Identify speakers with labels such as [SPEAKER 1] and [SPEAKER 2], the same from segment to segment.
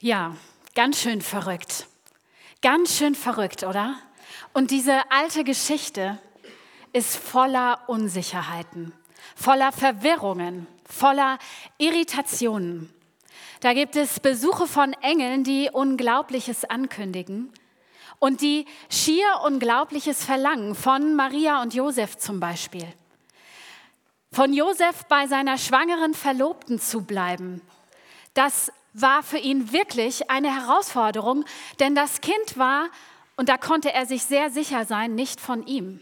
[SPEAKER 1] Ja, ganz schön verrückt. Ganz schön verrückt, oder? Und diese alte Geschichte ist voller Unsicherheiten, voller Verwirrungen, voller Irritationen. Da gibt es Besuche von Engeln, die Unglaubliches ankündigen und die schier Unglaubliches verlangen, von Maria und Josef zum Beispiel. Von Josef bei seiner schwangeren Verlobten zu bleiben, das war für ihn wirklich eine Herausforderung, denn das Kind war, und da konnte er sich sehr sicher sein, nicht von ihm.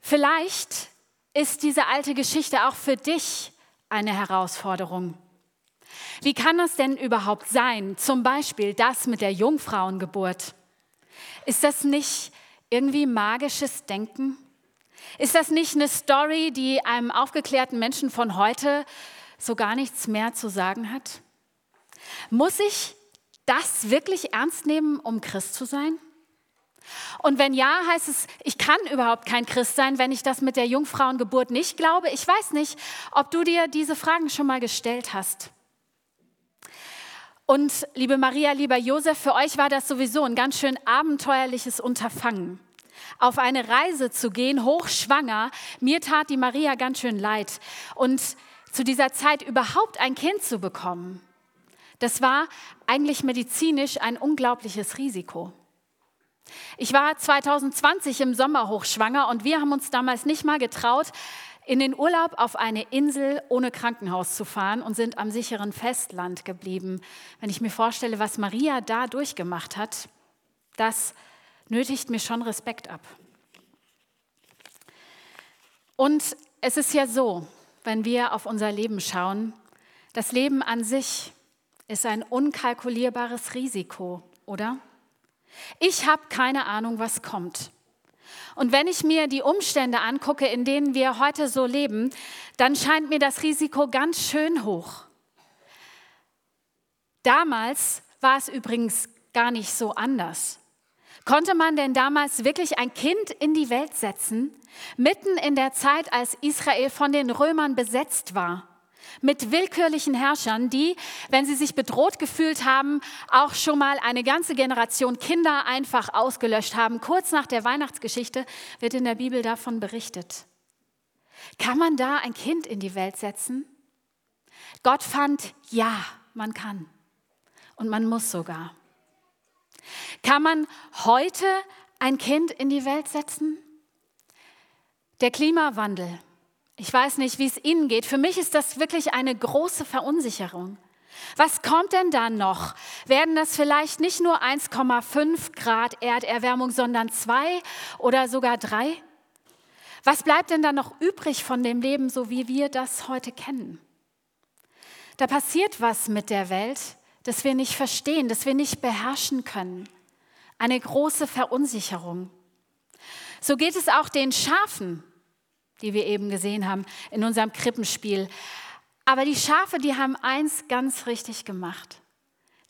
[SPEAKER 1] Vielleicht ist diese alte Geschichte auch für dich eine Herausforderung. Wie kann das denn überhaupt sein? Zum Beispiel das mit der Jungfrauengeburt. Ist das nicht irgendwie magisches Denken? Ist das nicht eine Story, die einem aufgeklärten Menschen von heute so gar nichts mehr zu sagen hat? Muss ich das wirklich ernst nehmen, um Christ zu sein? Und wenn ja, heißt es, ich kann überhaupt kein Christ sein, wenn ich das mit der Jungfrauengeburt nicht glaube. Ich weiß nicht, ob du dir diese Fragen schon mal gestellt hast. Und liebe Maria, lieber Josef, für euch war das sowieso ein ganz schön abenteuerliches Unterfangen. Auf eine Reise zu gehen, hochschwanger, mir tat die Maria ganz schön leid. Und zu dieser Zeit überhaupt ein Kind zu bekommen, das war eigentlich medizinisch ein unglaubliches Risiko. Ich war 2020 im Sommer hochschwanger und wir haben uns damals nicht mal getraut, in den Urlaub auf eine Insel ohne Krankenhaus zu fahren und sind am sicheren Festland geblieben. Wenn ich mir vorstelle, was Maria da durchgemacht hat, das nötigt mir schon Respekt ab. Und es ist ja so, wenn wir auf unser Leben schauen, das Leben an sich ist ein unkalkulierbares Risiko, oder? Ich habe keine Ahnung, was kommt. Und wenn ich mir die Umstände angucke, in denen wir heute so leben, dann scheint mir das Risiko ganz schön hoch. Damals war es übrigens gar nicht so anders. Konnte man denn damals wirklich ein Kind in die Welt setzen, mitten in der Zeit, als Israel von den Römern besetzt war? mit willkürlichen Herrschern, die, wenn sie sich bedroht gefühlt haben, auch schon mal eine ganze Generation Kinder einfach ausgelöscht haben. Kurz nach der Weihnachtsgeschichte wird in der Bibel davon berichtet. Kann man da ein Kind in die Welt setzen? Gott fand, ja, man kann. Und man muss sogar. Kann man heute ein Kind in die Welt setzen? Der Klimawandel ich weiß nicht, wie es Ihnen geht. Für mich ist das wirklich eine große Verunsicherung. Was kommt denn da noch? Werden das vielleicht nicht nur 1,5 Grad Erderwärmung, sondern zwei oder sogar drei? Was bleibt denn da noch übrig von dem Leben, so wie wir das heute kennen? Da passiert was mit der Welt, das wir nicht verstehen, das wir nicht beherrschen können. Eine große Verunsicherung. So geht es auch den Schafen die wir eben gesehen haben in unserem Krippenspiel. Aber die Schafe, die haben eins ganz richtig gemacht.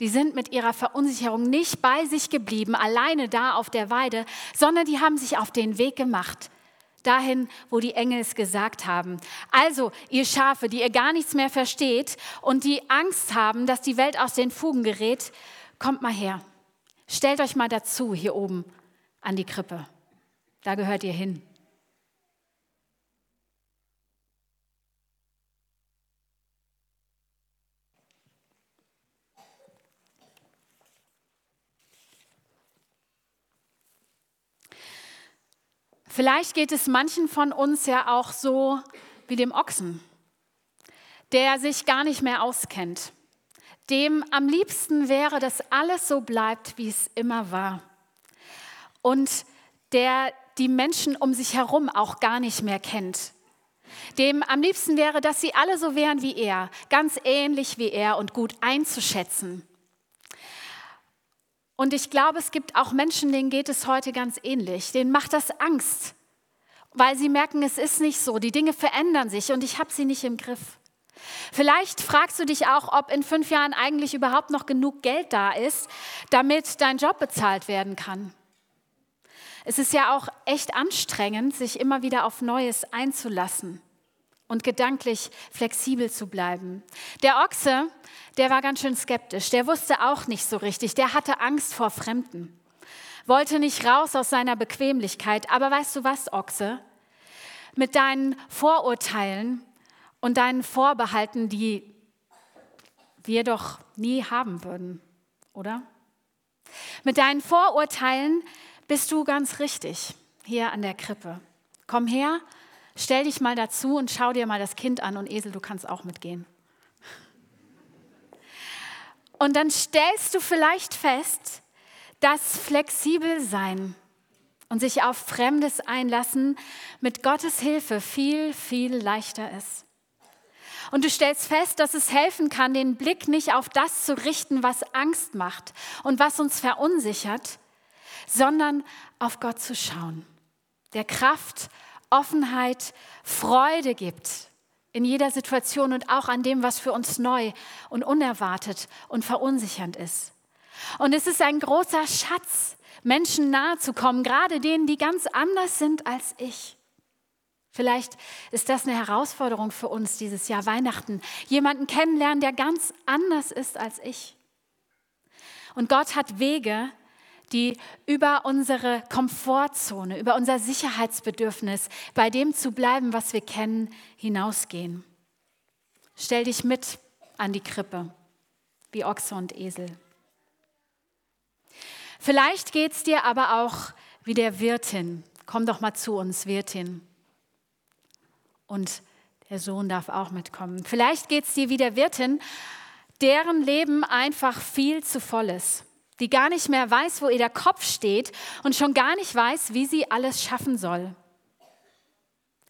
[SPEAKER 1] Die sind mit ihrer Verunsicherung nicht bei sich geblieben, alleine da auf der Weide, sondern die haben sich auf den Weg gemacht, dahin, wo die Engel es gesagt haben. Also, ihr Schafe, die ihr gar nichts mehr versteht und die Angst haben, dass die Welt aus den Fugen gerät, kommt mal her. Stellt euch mal dazu hier oben an die Krippe. Da gehört ihr hin. Vielleicht geht es manchen von uns ja auch so wie dem Ochsen, der sich gar nicht mehr auskennt, dem am liebsten wäre, dass alles so bleibt, wie es immer war und der die Menschen um sich herum auch gar nicht mehr kennt. Dem am liebsten wäre, dass sie alle so wären wie er, ganz ähnlich wie er und gut einzuschätzen. Und ich glaube, es gibt auch Menschen, denen geht es heute ganz ähnlich. Denen macht das Angst, weil sie merken, es ist nicht so. Die Dinge verändern sich und ich habe sie nicht im Griff. Vielleicht fragst du dich auch, ob in fünf Jahren eigentlich überhaupt noch genug Geld da ist, damit dein Job bezahlt werden kann. Es ist ja auch echt anstrengend, sich immer wieder auf Neues einzulassen und gedanklich flexibel zu bleiben. Der Ochse, der war ganz schön skeptisch, der wusste auch nicht so richtig, der hatte Angst vor Fremden, wollte nicht raus aus seiner Bequemlichkeit. Aber weißt du was, Ochse? Mit deinen Vorurteilen und deinen Vorbehalten, die wir doch nie haben würden, oder? Mit deinen Vorurteilen bist du ganz richtig hier an der Krippe. Komm her, stell dich mal dazu und schau dir mal das Kind an und Esel, du kannst auch mitgehen. Und dann stellst du vielleicht fest, dass flexibel sein und sich auf Fremdes einlassen mit Gottes Hilfe viel, viel leichter ist. Und du stellst fest, dass es helfen kann, den Blick nicht auf das zu richten, was Angst macht und was uns verunsichert, sondern auf Gott zu schauen, der Kraft, Offenheit, Freude gibt in jeder Situation und auch an dem, was für uns neu und unerwartet und verunsichernd ist. Und es ist ein großer Schatz, Menschen nahe zu kommen, gerade denen, die ganz anders sind als ich. Vielleicht ist das eine Herausforderung für uns dieses Jahr Weihnachten. Jemanden kennenlernen, der ganz anders ist als ich. Und Gott hat Wege, die über unsere Komfortzone, über unser Sicherheitsbedürfnis, bei dem zu bleiben, was wir kennen, hinausgehen. Stell dich mit an die Krippe, wie Ochse und Esel. Vielleicht geht es dir aber auch wie der Wirtin. Komm doch mal zu uns, Wirtin und der Sohn darf auch mitkommen. Vielleicht geht es dir wie der Wirtin, deren Leben einfach viel zu voll ist, die gar nicht mehr weiß, wo ihr der Kopf steht und schon gar nicht weiß, wie sie alles schaffen soll.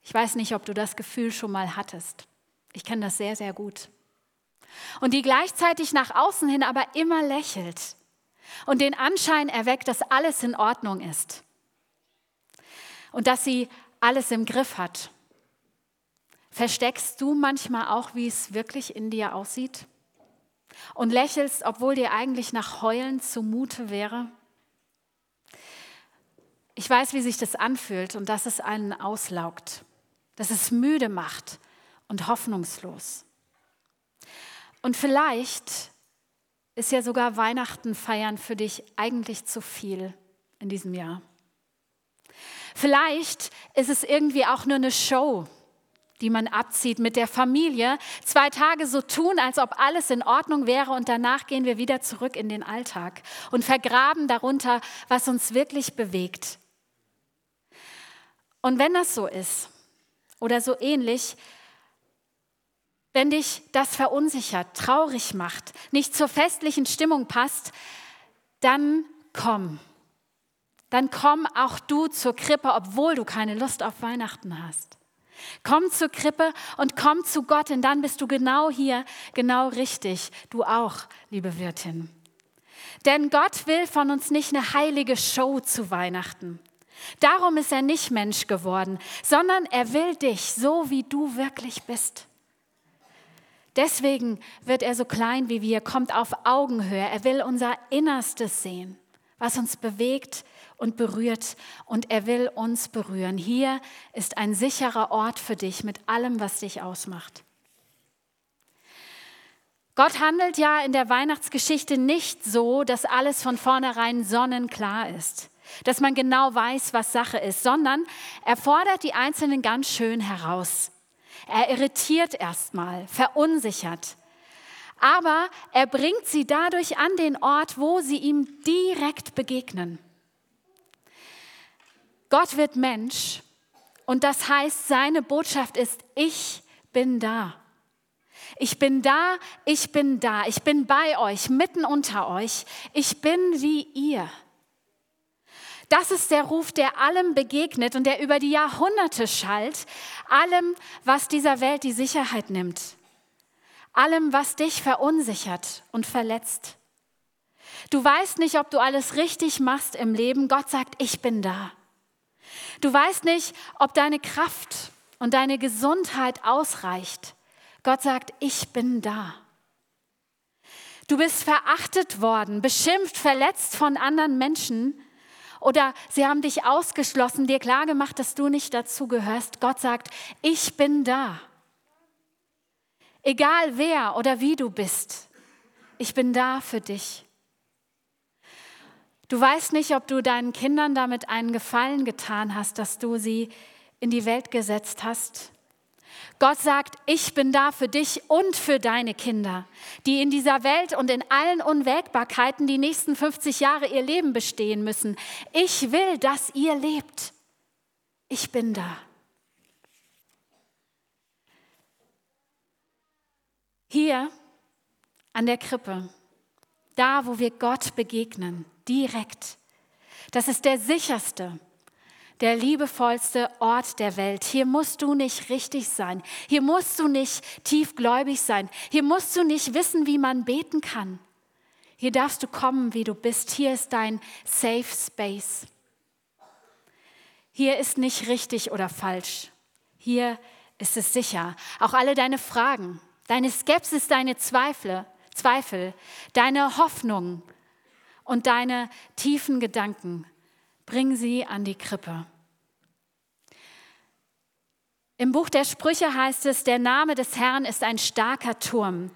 [SPEAKER 1] Ich weiß nicht, ob du das Gefühl schon mal hattest. Ich kenne das sehr, sehr gut. Und die gleichzeitig nach außen hin aber immer lächelt und den Anschein erweckt, dass alles in Ordnung ist und dass sie alles im Griff hat Versteckst du manchmal auch, wie es wirklich in dir aussieht? Und lächelst, obwohl dir eigentlich nach Heulen zumute wäre? Ich weiß, wie sich das anfühlt und dass es einen auslaugt, dass es müde macht und hoffnungslos. Und vielleicht ist ja sogar Weihnachten feiern für dich eigentlich zu viel in diesem Jahr. Vielleicht ist es irgendwie auch nur eine Show, die man abzieht mit der Familie, zwei Tage so tun, als ob alles in Ordnung wäre und danach gehen wir wieder zurück in den Alltag und vergraben darunter, was uns wirklich bewegt. Und wenn das so ist oder so ähnlich, wenn dich das verunsichert, traurig macht, nicht zur festlichen Stimmung passt, dann komm. Dann komm auch du zur Krippe, obwohl du keine Lust auf Weihnachten hast. Komm zur Krippe und komm zu Gott, denn dann bist du genau hier, genau richtig. Du auch, liebe Wirtin. Denn Gott will von uns nicht eine heilige Show zu Weihnachten. Darum ist er nicht Mensch geworden, sondern er will dich so, wie du wirklich bist. Deswegen wird er so klein wie wir, kommt auf Augenhöhe. Er will unser Innerstes sehen, was uns bewegt, und berührt und er will uns berühren. Hier ist ein sicherer Ort für dich mit allem, was dich ausmacht. Gott handelt ja in der Weihnachtsgeschichte nicht so, dass alles von vornherein sonnenklar ist, dass man genau weiß, was Sache ist, sondern er fordert die Einzelnen ganz schön heraus. Er irritiert erstmal, verunsichert, aber er bringt sie dadurch an den Ort, wo sie ihm direkt begegnen. Gott wird Mensch und das heißt, seine Botschaft ist, ich bin da. Ich bin da, ich bin da, ich bin bei euch, mitten unter euch. Ich bin wie ihr. Das ist der Ruf, der allem begegnet und der über die Jahrhunderte schallt, allem, was dieser Welt die Sicherheit nimmt, allem, was dich verunsichert und verletzt. Du weißt nicht, ob du alles richtig machst im Leben. Gott sagt, ich bin da. Du weißt nicht, ob deine Kraft und deine Gesundheit ausreicht. Gott sagt, ich bin da. Du bist verachtet worden, beschimpft, verletzt von anderen Menschen oder sie haben dich ausgeschlossen, dir klargemacht, dass du nicht dazu gehörst. Gott sagt, ich bin da. Egal wer oder wie du bist, ich bin da für dich. Du weißt nicht, ob du deinen Kindern damit einen Gefallen getan hast, dass du sie in die Welt gesetzt hast. Gott sagt, ich bin da für dich und für deine Kinder, die in dieser Welt und in allen Unwägbarkeiten die nächsten 50 Jahre ihr Leben bestehen müssen. Ich will, dass ihr lebt. Ich bin da. Hier an der Krippe, da wo wir Gott begegnen, direkt. Das ist der sicherste, der liebevollste Ort der Welt. Hier musst du nicht richtig sein. Hier musst du nicht tiefgläubig sein. Hier musst du nicht wissen, wie man beten kann. Hier darfst du kommen, wie du bist. Hier ist dein Safe Space. Hier ist nicht richtig oder falsch. Hier ist es sicher. Auch alle deine Fragen, deine Skepsis, deine Zweifel, Zweifel, deine Hoffnung und deine tiefen Gedanken, bring sie an die Krippe. Im Buch der Sprüche heißt es, der Name des Herrn ist ein starker Turm.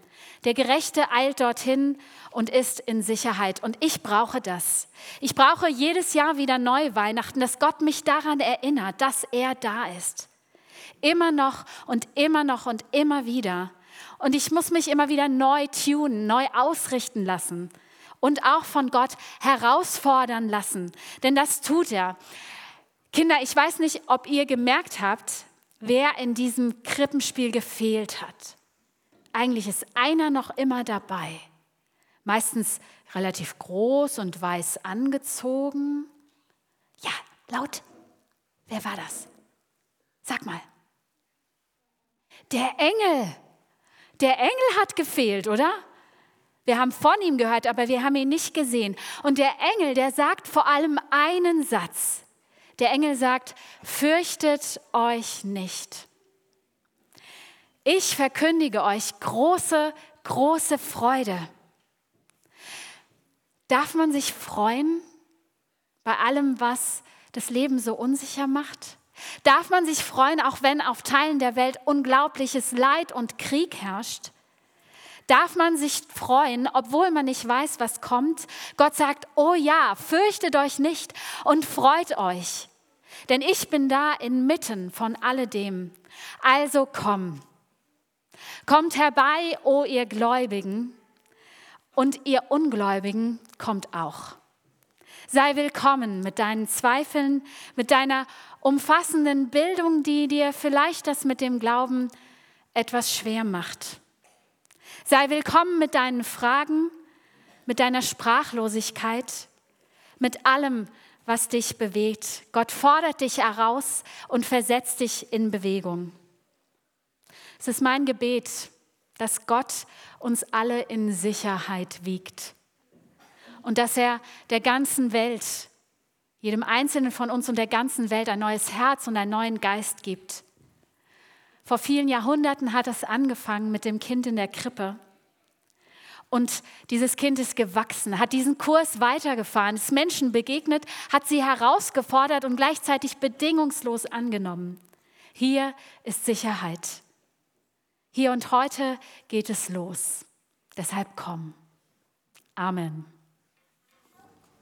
[SPEAKER 1] Der Gerechte eilt dorthin und ist in Sicherheit. Und ich brauche das. Ich brauche jedes Jahr wieder neu Weihnachten, dass Gott mich daran erinnert, dass er da ist. Immer noch und immer noch und immer wieder. Und ich muss mich immer wieder neu tunen, neu ausrichten lassen und auch von Gott herausfordern lassen. Denn das tut er. Kinder, ich weiß nicht, ob ihr gemerkt habt, wer in diesem Krippenspiel gefehlt hat. Eigentlich ist einer noch immer dabei. Meistens relativ groß und weiß angezogen. Ja, laut. Wer war das? Sag mal. Der Engel. Der Engel hat gefehlt, oder? Wir haben von ihm gehört, aber wir haben ihn nicht gesehen. Und der Engel, der sagt vor allem einen Satz. Der Engel sagt, fürchtet euch nicht. Ich verkündige euch große, große Freude. Darf man sich freuen bei allem, was das Leben so unsicher macht? Darf man sich freuen, auch wenn auf Teilen der Welt unglaubliches Leid und Krieg herrscht? Darf man sich freuen, obwohl man nicht weiß, was kommt? Gott sagt, oh ja, fürchtet euch nicht und freut euch, denn ich bin da inmitten von alledem. Also komm, kommt herbei, o oh ihr Gläubigen, und ihr Ungläubigen kommt auch. Sei willkommen mit deinen Zweifeln, mit deiner umfassenden Bildung, die dir vielleicht das mit dem Glauben etwas schwer macht. Sei willkommen mit deinen Fragen, mit deiner Sprachlosigkeit, mit allem, was dich bewegt. Gott fordert dich heraus und versetzt dich in Bewegung. Es ist mein Gebet, dass Gott uns alle in Sicherheit wiegt und dass er der ganzen Welt, jedem Einzelnen von uns und der ganzen Welt ein neues Herz und einen neuen Geist gibt vor vielen Jahrhunderten hat es angefangen mit dem Kind in der Krippe. Und dieses Kind ist gewachsen, hat diesen Kurs weitergefahren, ist Menschen begegnet, hat sie herausgefordert und gleichzeitig bedingungslos angenommen. Hier ist Sicherheit. Hier und heute geht es los. Deshalb komm. Amen.